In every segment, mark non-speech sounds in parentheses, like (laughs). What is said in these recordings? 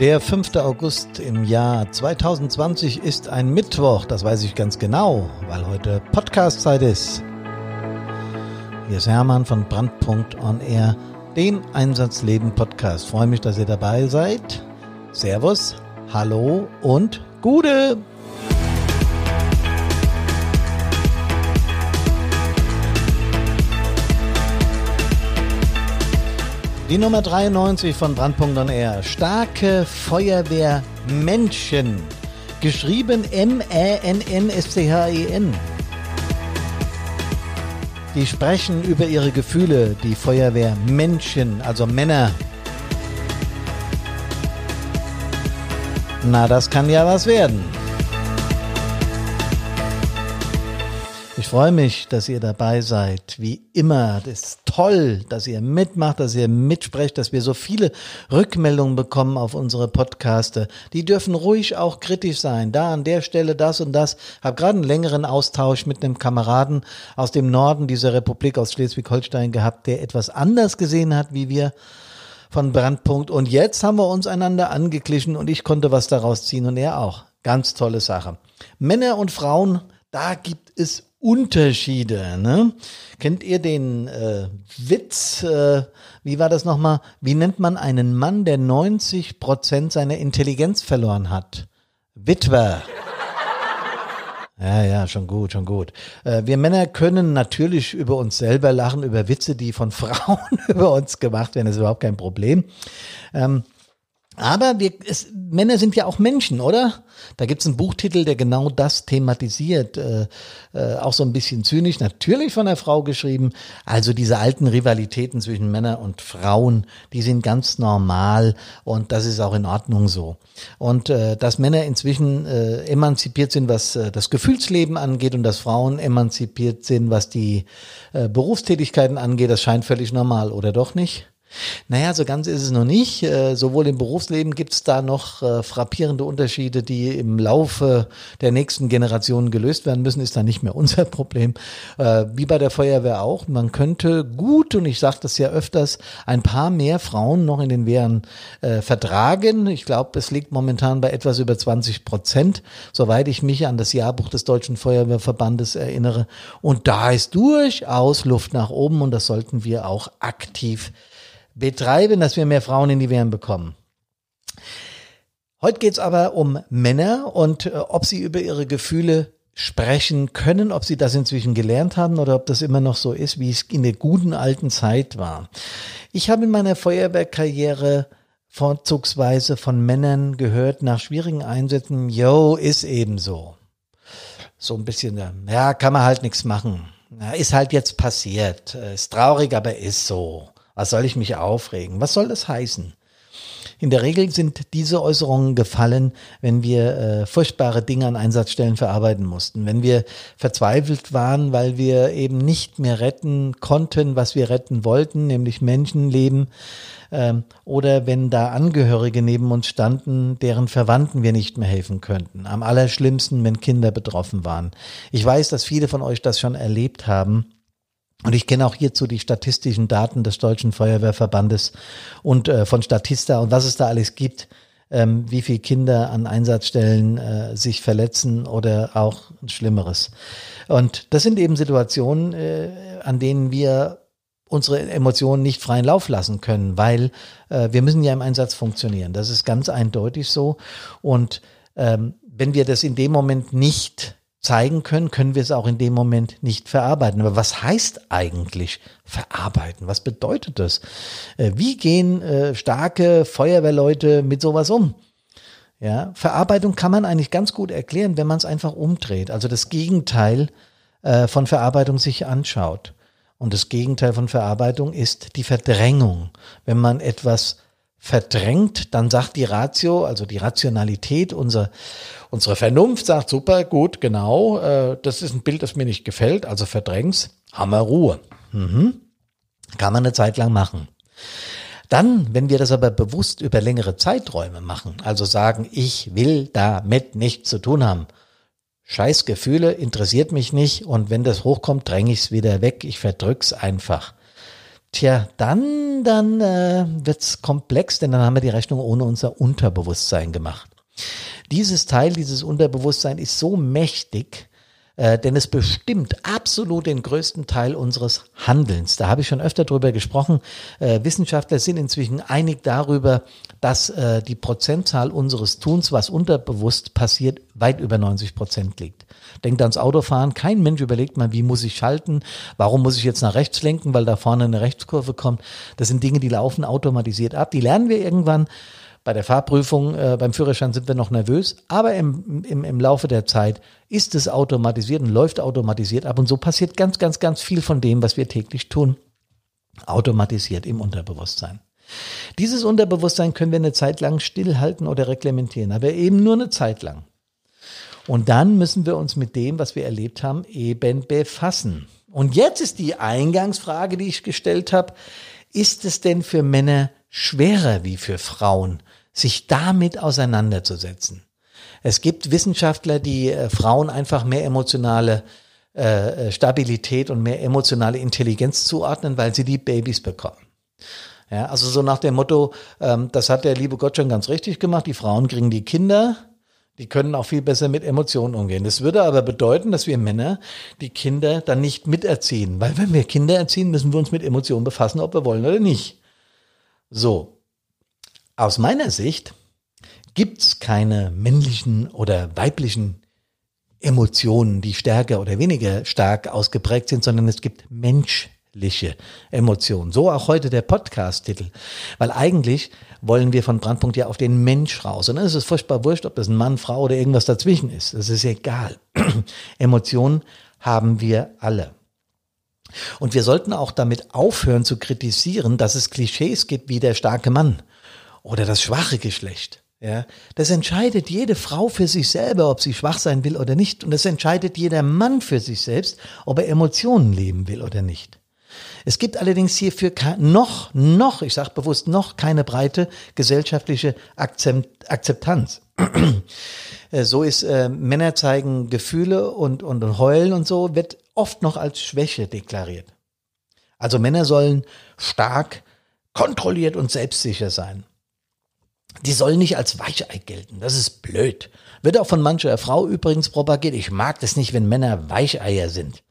Der 5. August im Jahr 2020 ist ein Mittwoch, das weiß ich ganz genau, weil heute Podcast-Zeit ist. Hier ist Hermann von Brandpunkt On Air, dem Einsatzleben Podcast. Freue mich, dass ihr dabei seid. Servus, hallo und Gude! Die Nummer 93 von Brandpunkt on Air. Starke Feuerwehr Menschen. Geschrieben M-A-N-N-S-C-H-E-N. Die sprechen über ihre Gefühle, die Feuerwehr Menschen, also Männer. Na, das kann ja was werden. Ich freue mich, dass ihr dabei seid. Wie immer, das ist toll, dass ihr mitmacht, dass ihr mitsprecht, dass wir so viele Rückmeldungen bekommen auf unsere Podcaste. Die dürfen ruhig auch kritisch sein. Da an der Stelle das und das. Hab gerade einen längeren Austausch mit einem Kameraden aus dem Norden dieser Republik aus Schleswig-Holstein gehabt, der etwas anders gesehen hat, wie wir von Brandpunkt. Und jetzt haben wir uns einander angeglichen und ich konnte was daraus ziehen und er auch. Ganz tolle Sache. Männer und Frauen, da gibt es Unterschiede. Ne? Kennt ihr den äh, Witz? Äh, wie war das nochmal? Wie nennt man einen Mann, der 90 Prozent seiner Intelligenz verloren hat? Witwer. Ja, ja, schon gut, schon gut. Äh, wir Männer können natürlich über uns selber lachen, über Witze, die von (laughs) Frauen (laughs) über uns gemacht werden, das ist überhaupt kein Problem. Ähm, aber wir, es, Männer sind ja auch Menschen, oder? Da gibt's einen Buchtitel, der genau das thematisiert. Äh, äh, auch so ein bisschen zynisch, natürlich von der Frau geschrieben. Also diese alten Rivalitäten zwischen Männern und Frauen, die sind ganz normal und das ist auch in Ordnung so. Und äh, dass Männer inzwischen äh, emanzipiert sind, was äh, das Gefühlsleben angeht und dass Frauen emanzipiert sind, was die äh, Berufstätigkeiten angeht, das scheint völlig normal, oder doch nicht? Naja, so ganz ist es noch nicht. Äh, sowohl im Berufsleben gibt es da noch äh, frappierende Unterschiede, die im Laufe der nächsten Generationen gelöst werden müssen, ist da nicht mehr unser (laughs) Problem. Äh, wie bei der Feuerwehr auch. Man könnte gut, und ich sage das ja öfters, ein paar mehr Frauen noch in den Wehren vertragen. Ich glaube, es liegt momentan bei etwas über 20 Prozent, soweit ich mich an das Jahrbuch des Deutschen Feuerwehrverbandes erinnere. Und da ist durchaus Luft nach oben und das sollten wir auch aktiv betreiben, dass wir mehr Frauen in die Wehren bekommen. Heute geht's aber um Männer und äh, ob sie über ihre Gefühle sprechen können, ob sie das inzwischen gelernt haben oder ob das immer noch so ist, wie es in der guten alten Zeit war. Ich habe in meiner Feuerwehrkarriere vorzugsweise von Männern gehört nach schwierigen Einsätzen, yo, ist eben so. So ein bisschen, ja, kann man halt nichts machen. Ja, ist halt jetzt passiert. Ist traurig, aber ist so. Was soll ich mich aufregen? Was soll das heißen? In der Regel sind diese Äußerungen gefallen, wenn wir äh, furchtbare Dinge an Einsatzstellen verarbeiten mussten, wenn wir verzweifelt waren, weil wir eben nicht mehr retten konnten, was wir retten wollten, nämlich Menschenleben, ähm, oder wenn da Angehörige neben uns standen, deren Verwandten wir nicht mehr helfen könnten. Am allerschlimmsten, wenn Kinder betroffen waren. Ich weiß, dass viele von euch das schon erlebt haben. Und ich kenne auch hierzu die statistischen Daten des Deutschen Feuerwehrverbandes und äh, von Statista und was es da alles gibt, ähm, wie viele Kinder an Einsatzstellen äh, sich verletzen oder auch Schlimmeres. Und das sind eben Situationen, äh, an denen wir unsere Emotionen nicht freien Lauf lassen können, weil äh, wir müssen ja im Einsatz funktionieren. Das ist ganz eindeutig so. Und ähm, wenn wir das in dem Moment nicht zeigen können, können wir es auch in dem Moment nicht verarbeiten. Aber was heißt eigentlich verarbeiten? Was bedeutet das? Äh, wie gehen äh, starke Feuerwehrleute mit sowas um? Ja, Verarbeitung kann man eigentlich ganz gut erklären, wenn man es einfach umdreht. Also das Gegenteil äh, von Verarbeitung sich anschaut. Und das Gegenteil von Verarbeitung ist die Verdrängung. Wenn man etwas verdrängt, dann sagt die Ratio, also die Rationalität, unser, unsere Vernunft sagt, super, gut, genau, äh, das ist ein Bild, das mir nicht gefällt, also verdräng's, Hammer Ruhe. Mhm. Kann man eine Zeit lang machen. Dann, wenn wir das aber bewusst über längere Zeiträume machen, also sagen, ich will damit nichts zu tun haben, Scheiß Gefühle interessiert mich nicht und wenn das hochkommt, dränge ich es wieder weg, ich verdrück's einfach Tja, dann, dann äh, wird's komplex, denn dann haben wir die Rechnung ohne unser Unterbewusstsein gemacht. Dieses Teil, dieses Unterbewusstsein ist so mächtig, äh, denn es bestimmt absolut den größten Teil unseres Handelns. Da habe ich schon öfter drüber gesprochen. Äh, Wissenschaftler sind inzwischen einig darüber, dass äh, die Prozentzahl unseres Tuns, was unterbewusst passiert, weit über 90 Prozent liegt. Denkt ans Autofahren. Kein Mensch überlegt mal, wie muss ich schalten? Warum muss ich jetzt nach rechts lenken, weil da vorne eine Rechtskurve kommt? Das sind Dinge, die laufen automatisiert ab. Die lernen wir irgendwann. Bei der Fahrprüfung, äh, beim Führerschein sind wir noch nervös, aber im, im, im Laufe der Zeit ist es automatisiert und läuft automatisiert ab. Und so passiert ganz, ganz, ganz viel von dem, was wir täglich tun, automatisiert im Unterbewusstsein. Dieses Unterbewusstsein können wir eine Zeit lang stillhalten oder reglementieren, aber eben nur eine Zeit lang. Und dann müssen wir uns mit dem, was wir erlebt haben, eben befassen. Und jetzt ist die Eingangsfrage, die ich gestellt habe, ist es denn für Männer schwerer wie für Frauen, sich damit auseinanderzusetzen. Es gibt Wissenschaftler, die äh, Frauen einfach mehr emotionale äh, äh, Stabilität und mehr emotionale Intelligenz zuordnen, weil sie die Babys bekommen. Ja, also so nach dem Motto, ähm, das hat der liebe Gott schon ganz richtig gemacht, die Frauen kriegen die Kinder, die können auch viel besser mit Emotionen umgehen. Das würde aber bedeuten, dass wir Männer die Kinder dann nicht miterziehen, weil wenn wir Kinder erziehen, müssen wir uns mit Emotionen befassen, ob wir wollen oder nicht. So, aus meiner Sicht gibt's keine männlichen oder weiblichen Emotionen, die stärker oder weniger stark ausgeprägt sind, sondern es gibt menschliche Emotionen. So auch heute der Podcast-Titel. Weil eigentlich wollen wir von Brandpunkt ja auf den Mensch raus. Und dann ist es furchtbar wurscht, ob das ein Mann, Frau oder irgendwas dazwischen ist. Das ist egal. (clears throat) Emotionen haben wir alle. Und wir sollten auch damit aufhören zu kritisieren, dass es Klischees gibt wie der starke Mann oder das schwache Geschlecht. Ja, das entscheidet jede Frau für sich selber, ob sie schwach sein will oder nicht. Und das entscheidet jeder Mann für sich selbst, ob er Emotionen leben will oder nicht. Es gibt allerdings hierfür noch, noch, ich sage bewusst noch, keine breite gesellschaftliche Akzeptanz. (clears throat) Äh, so ist äh, Männer zeigen Gefühle und, und, und heulen und so, wird oft noch als Schwäche deklariert. Also Männer sollen stark, kontrolliert und selbstsicher sein. Die sollen nicht als Weichei gelten. Das ist blöd. Wird auch von mancher Frau übrigens propagiert. Ich mag das nicht, wenn Männer Weicheier sind.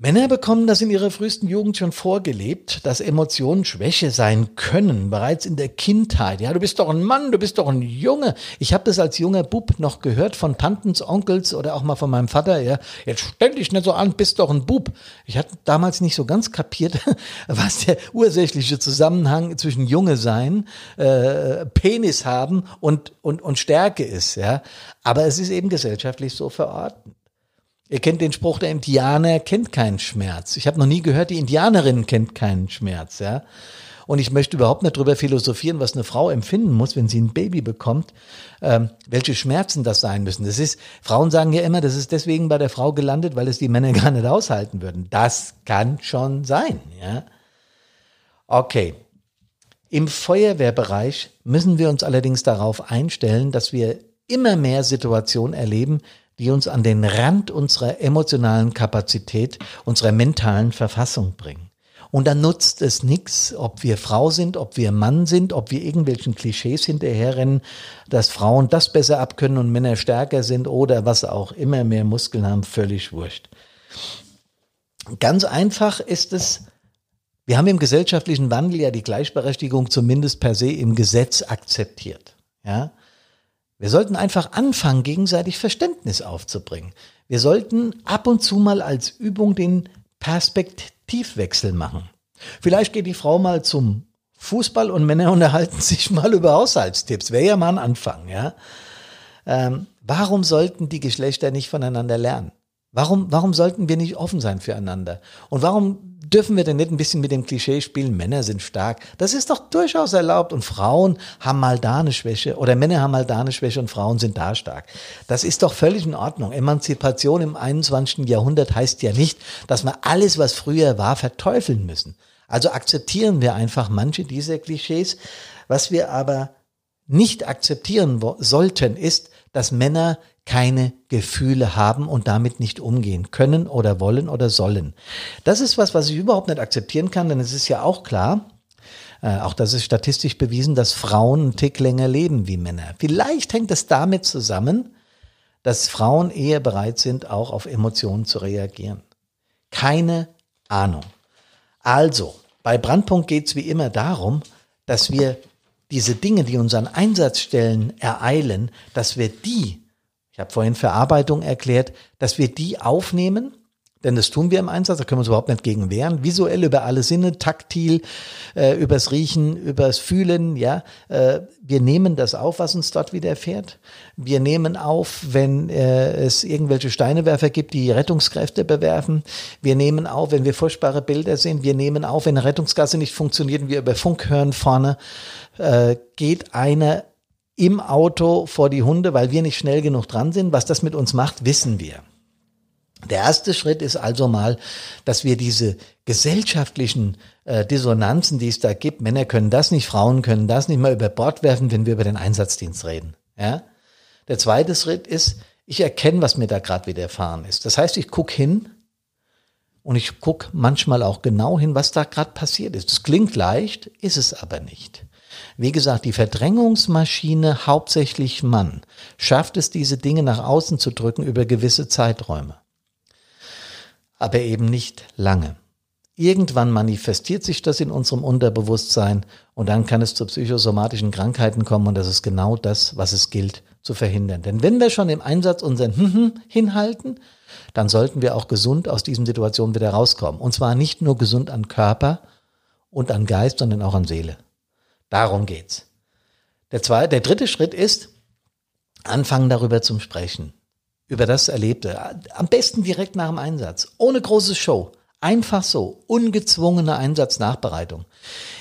Männer bekommen das in ihrer frühesten Jugend schon vorgelebt, dass Emotionen Schwäche sein können, bereits in der Kindheit. Ja, du bist doch ein Mann, du bist doch ein Junge. Ich habe das als junger Bub noch gehört von Tantens, Onkels oder auch mal von meinem Vater. Ja, jetzt stell dich nicht so an, bist doch ein Bub. Ich hatte damals nicht so ganz kapiert, (laughs) was der ursächliche Zusammenhang zwischen Junge sein, äh, Penis haben und, und, und Stärke ist. Ja, aber es ist eben gesellschaftlich so verordnet. Ihr kennt den Spruch, der Indianer kennt keinen Schmerz. Ich habe noch nie gehört, die Indianerin kennt keinen Schmerz, ja. Und ich möchte überhaupt nicht drüber philosophieren, was eine Frau empfinden muss, wenn sie ein Baby bekommt, ähm, welche Schmerzen das sein müssen. Das ist, Frauen sagen ja immer, das ist deswegen bei der Frau gelandet, weil es die Männer (laughs) gar nicht aushalten würden. Das kann schon sein, ja. Okay. Im Feuerwehrbereich müssen wir uns allerdings darauf einstellen, dass wir immer mehr Situationen erleben, die uns an den Rand unserer emotionalen Kapazität, unserer mentalen Verfassung bringen. Und dann nutzt es nichts, ob wir Frau sind, ob wir Mann sind, ob wir irgendwelchen Klischees hinterherrennen, dass Frauen das besser abkönnen und Männer stärker sind oder was auch immer mehr Muskeln haben, völlig wurscht. Ganz einfach ist es, wir haben im gesellschaftlichen Wandel ja die Gleichberechtigung zumindest per se im Gesetz akzeptiert. Ja, wir sollten einfach anfangen, gegenseitig Verständnis aufzubringen. Wir sollten ab und zu mal als Übung den Perspektivwechsel machen. Vielleicht geht die Frau mal zum Fußball und Männer (laughs) unterhalten sich mal über Haushaltstipps. Wäre ja mal ein Anfang, ja. Ähm, warum sollten die Geschlechter nicht voneinander lernen? Warum, warum sollten wir nicht offen sein füreinander? Und warum dürfen wir denn nicht ein bisschen mit dem Klischee spielen, Männer sind stark? Das ist doch durchaus erlaubt und Frauen haben mal da eine Schwäche oder Männer haben mal da eine Schwäche und Frauen sind da stark. Das ist doch völlig in Ordnung. Emanzipation im 21. Jahrhundert heißt ja nicht, dass wir alles, was früher war, verteufeln müssen. Also akzeptieren wir einfach manche dieser Klischees. Was wir aber nicht akzeptieren sollten, ist, dass Männer keine Gefühle haben und damit nicht umgehen können oder wollen oder sollen. Das ist was, was ich überhaupt nicht akzeptieren kann, denn es ist ja auch klar, äh, auch das ist statistisch bewiesen, dass Frauen einen Tick länger leben wie Männer. Vielleicht hängt es damit zusammen, dass Frauen eher bereit sind, auch auf Emotionen zu reagieren. Keine Ahnung. Also, bei Brandpunkt geht es wie immer darum, dass wir diese Dinge, die unseren Einsatzstellen ereilen, dass wir die, ich habe vorhin Verarbeitung erklärt, dass wir die aufnehmen denn das tun wir im Einsatz, da können wir uns überhaupt nicht gegen wehren. Visuell über alle Sinne, taktil, äh, übers Riechen, übers Fühlen, ja. Äh, wir nehmen das auf, was uns dort widerfährt. Wir nehmen auf, wenn äh, es irgendwelche Steinewerfer gibt, die Rettungskräfte bewerfen. Wir nehmen auf, wenn wir furchtbare Bilder sehen. Wir nehmen auf, wenn eine Rettungsgasse nicht funktioniert und wir über Funk hören vorne, äh, geht einer im Auto vor die Hunde, weil wir nicht schnell genug dran sind. Was das mit uns macht, wissen wir. Der erste Schritt ist also mal, dass wir diese gesellschaftlichen äh, Dissonanzen, die es da gibt, Männer können das nicht, Frauen können das nicht mal über Bord werfen, wenn wir über den Einsatzdienst reden. Ja? Der zweite Schritt ist, ich erkenne, was mir da gerade widerfahren ist. Das heißt, ich gucke hin und ich gucke manchmal auch genau hin, was da gerade passiert ist. Es klingt leicht, ist es aber nicht. Wie gesagt, die Verdrängungsmaschine, hauptsächlich Mann, schafft es, diese Dinge nach außen zu drücken über gewisse Zeiträume aber eben nicht lange. Irgendwann manifestiert sich das in unserem Unterbewusstsein und dann kann es zu psychosomatischen Krankheiten kommen und das ist genau das, was es gilt zu verhindern. Denn wenn wir schon im Einsatz unseren hinhalten, dann sollten wir auch gesund aus diesen Situationen wieder rauskommen. Und zwar nicht nur gesund an Körper und an Geist, sondern auch an Seele. Darum geht's. Der zweite, der dritte Schritt ist, anfangen darüber zu sprechen über das Erlebte. Am besten direkt nach dem Einsatz, ohne große Show. Einfach so, ungezwungene Einsatznachbereitung.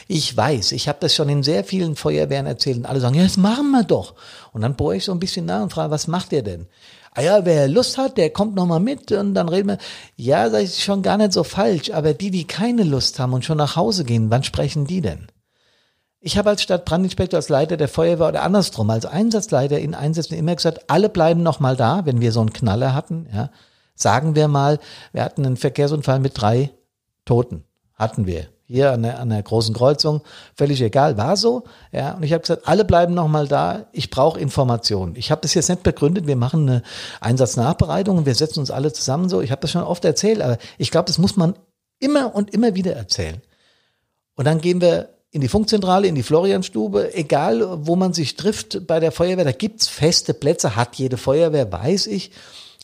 Ich weiß, ich habe das schon in sehr vielen Feuerwehren erzählt und alle sagen, ja, das machen wir doch. Und dann bohre ich so ein bisschen nach und frage, was macht ihr denn? Ah ja, wer Lust hat, der kommt nochmal mit und dann reden wir. Ja, das ist schon gar nicht so falsch, aber die, die keine Lust haben und schon nach Hause gehen, wann sprechen die denn? Ich habe als Stadtbrandinspektor, als Leiter der Feuerwehr oder andersrum, als Einsatzleiter in Einsätzen immer gesagt, alle bleiben noch mal da, wenn wir so einen Knaller hatten. Ja. Sagen wir mal, wir hatten einen Verkehrsunfall mit drei Toten. Hatten wir. Hier an der, an der großen Kreuzung, völlig egal, war so. Ja, und ich habe gesagt, alle bleiben noch mal da. Ich brauche Informationen. Ich habe das jetzt nicht begründet. Wir machen eine Einsatznachbereitung und wir setzen uns alle zusammen so. Ich habe das schon oft erzählt, aber ich glaube, das muss man immer und immer wieder erzählen. Und dann gehen wir in die Funkzentrale, in die Florianstube, egal wo man sich trifft bei der Feuerwehr, da gibt's feste Plätze, hat jede Feuerwehr, weiß ich.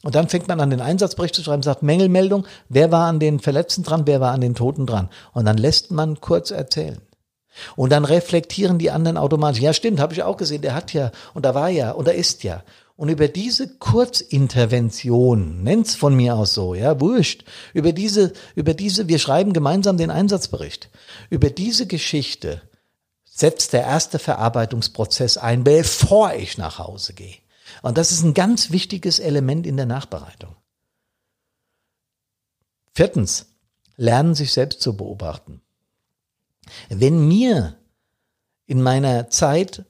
Und dann fängt man an, den Einsatzbericht zu schreiben, sagt Mängelmeldung, wer war an den Verletzten dran, wer war an den Toten dran. Und dann lässt man kurz erzählen. Und dann reflektieren die anderen automatisch. Ja, stimmt, habe ich auch gesehen, der hat ja, und da war ja, und da ist ja. Und über diese Kurzintervention, nennt's von mir aus so, ja, wurscht, über diese, über diese, wir schreiben gemeinsam den Einsatzbericht. Über diese Geschichte setzt der erste Verarbeitungsprozess ein, bevor ich nach Hause gehe. Und das ist ein ganz wichtiges Element in der Nachbereitung. Viertens, lernen sich selbst zu beobachten. Wenn mir in meiner Zeit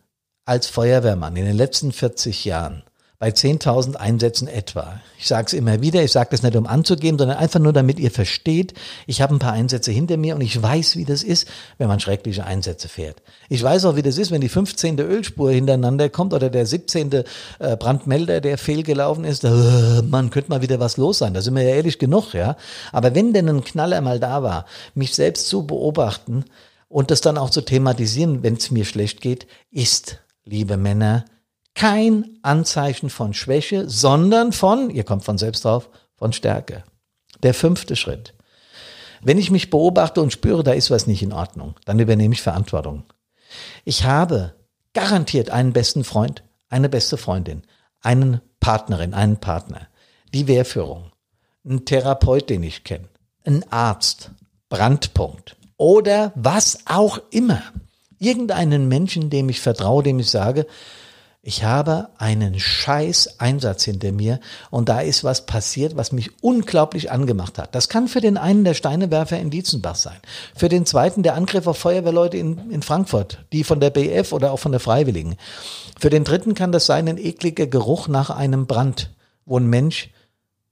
als Feuerwehrmann in den letzten 40 Jahren bei 10.000 Einsätzen etwa. Ich sage es immer wieder, ich sage das nicht um anzugeben, sondern einfach nur, damit ihr versteht, ich habe ein paar Einsätze hinter mir und ich weiß, wie das ist, wenn man schreckliche Einsätze fährt. Ich weiß auch, wie das ist, wenn die 15. Ölspur hintereinander kommt oder der 17. Äh, Brandmelder, der fehlgelaufen ist. Äh, man könnte mal wieder was los sein, da sind wir ja ehrlich genug, ja. Aber wenn denn ein Knaller mal da war, mich selbst zu beobachten und das dann auch zu thematisieren, wenn es mir schlecht geht, ist, liebe Männer, kein Anzeichen von Schwäche, sondern von, ihr kommt von selbst drauf, von Stärke. Der fünfte Schritt. Wenn ich mich beobachte und spüre, da ist was nicht in Ordnung, dann übernehme ich Verantwortung. Ich habe garantiert einen besten Freund, eine beste Freundin, einen Partnerin, einen Partner, die Wehrführung, einen Therapeut, den ich kenne, einen Arzt, Brandpunkt oder was auch immer. Irgendeinen Menschen, dem ich vertraue, dem ich sage, ich habe einen scheiß Einsatz hinter mir und da ist was passiert, was mich unglaublich angemacht hat. Das kann für den einen der Steinewerfer in Dietzenbach sein, für den zweiten der Angriff auf Feuerwehrleute in, in Frankfurt, die von der BF oder auch von der Freiwilligen. Für den dritten kann das sein ein ekliger Geruch nach einem Brand, wo ein Mensch,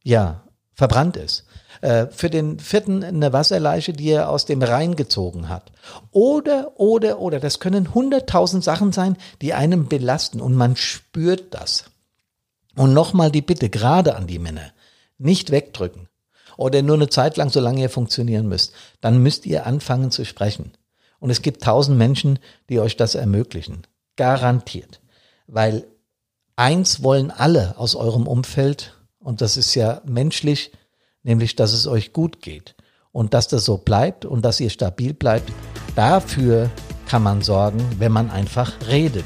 ja, verbrannt ist. Äh, für den vierten eine Wasserleiche, die er aus dem Rhein gezogen hat. Oder, oder, oder, das können hunderttausend Sachen sein, die einem belasten und man spürt das. Und nochmal die Bitte, gerade an die Männer, nicht wegdrücken oder nur eine Zeit lang, solange ihr funktionieren müsst. Dann müsst ihr anfangen zu sprechen. Und es gibt tausend Menschen, die euch das ermöglichen. Garantiert. Weil eins wollen alle aus eurem Umfeld, und das ist ja menschlich, nämlich dass es euch gut geht und dass das so bleibt und dass ihr stabil bleibt. Dafür kann man sorgen, wenn man einfach redet.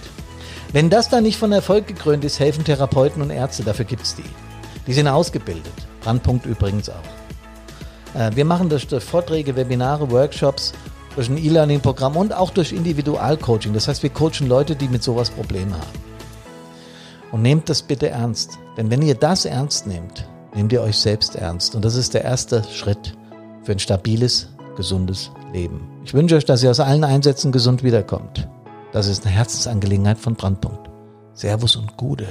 Wenn das dann nicht von Erfolg gekrönt ist, helfen Therapeuten und Ärzte, dafür gibt's die. Die sind ausgebildet. Brandpunkt übrigens auch. Äh, wir machen das durch Vorträge, Webinare, Workshops, durch ein E-Learning-Programm und auch durch Individualcoaching. Das heißt, wir coachen Leute, die mit sowas Probleme haben. Und nehmt das bitte ernst. Denn wenn ihr das ernst nehmt, nehmt ihr euch selbst ernst. Und das ist der erste Schritt für ein stabiles, gesundes Leben. Ich wünsche euch, dass ihr aus allen Einsätzen gesund wiederkommt. Das ist eine Herzensangelegenheit von Brandpunkt. Servus und Gude.